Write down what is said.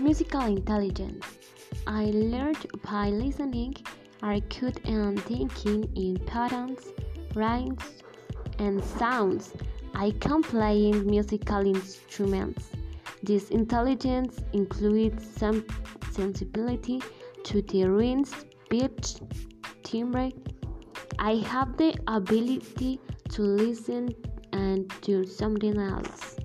Musical intelligence. I learned by listening, arcade and thinking in patterns, rhymes, and sounds. I can play musical instruments. This intelligence includes some sensibility to the rhymes, pitch, timbre. I have the ability to listen and do something else.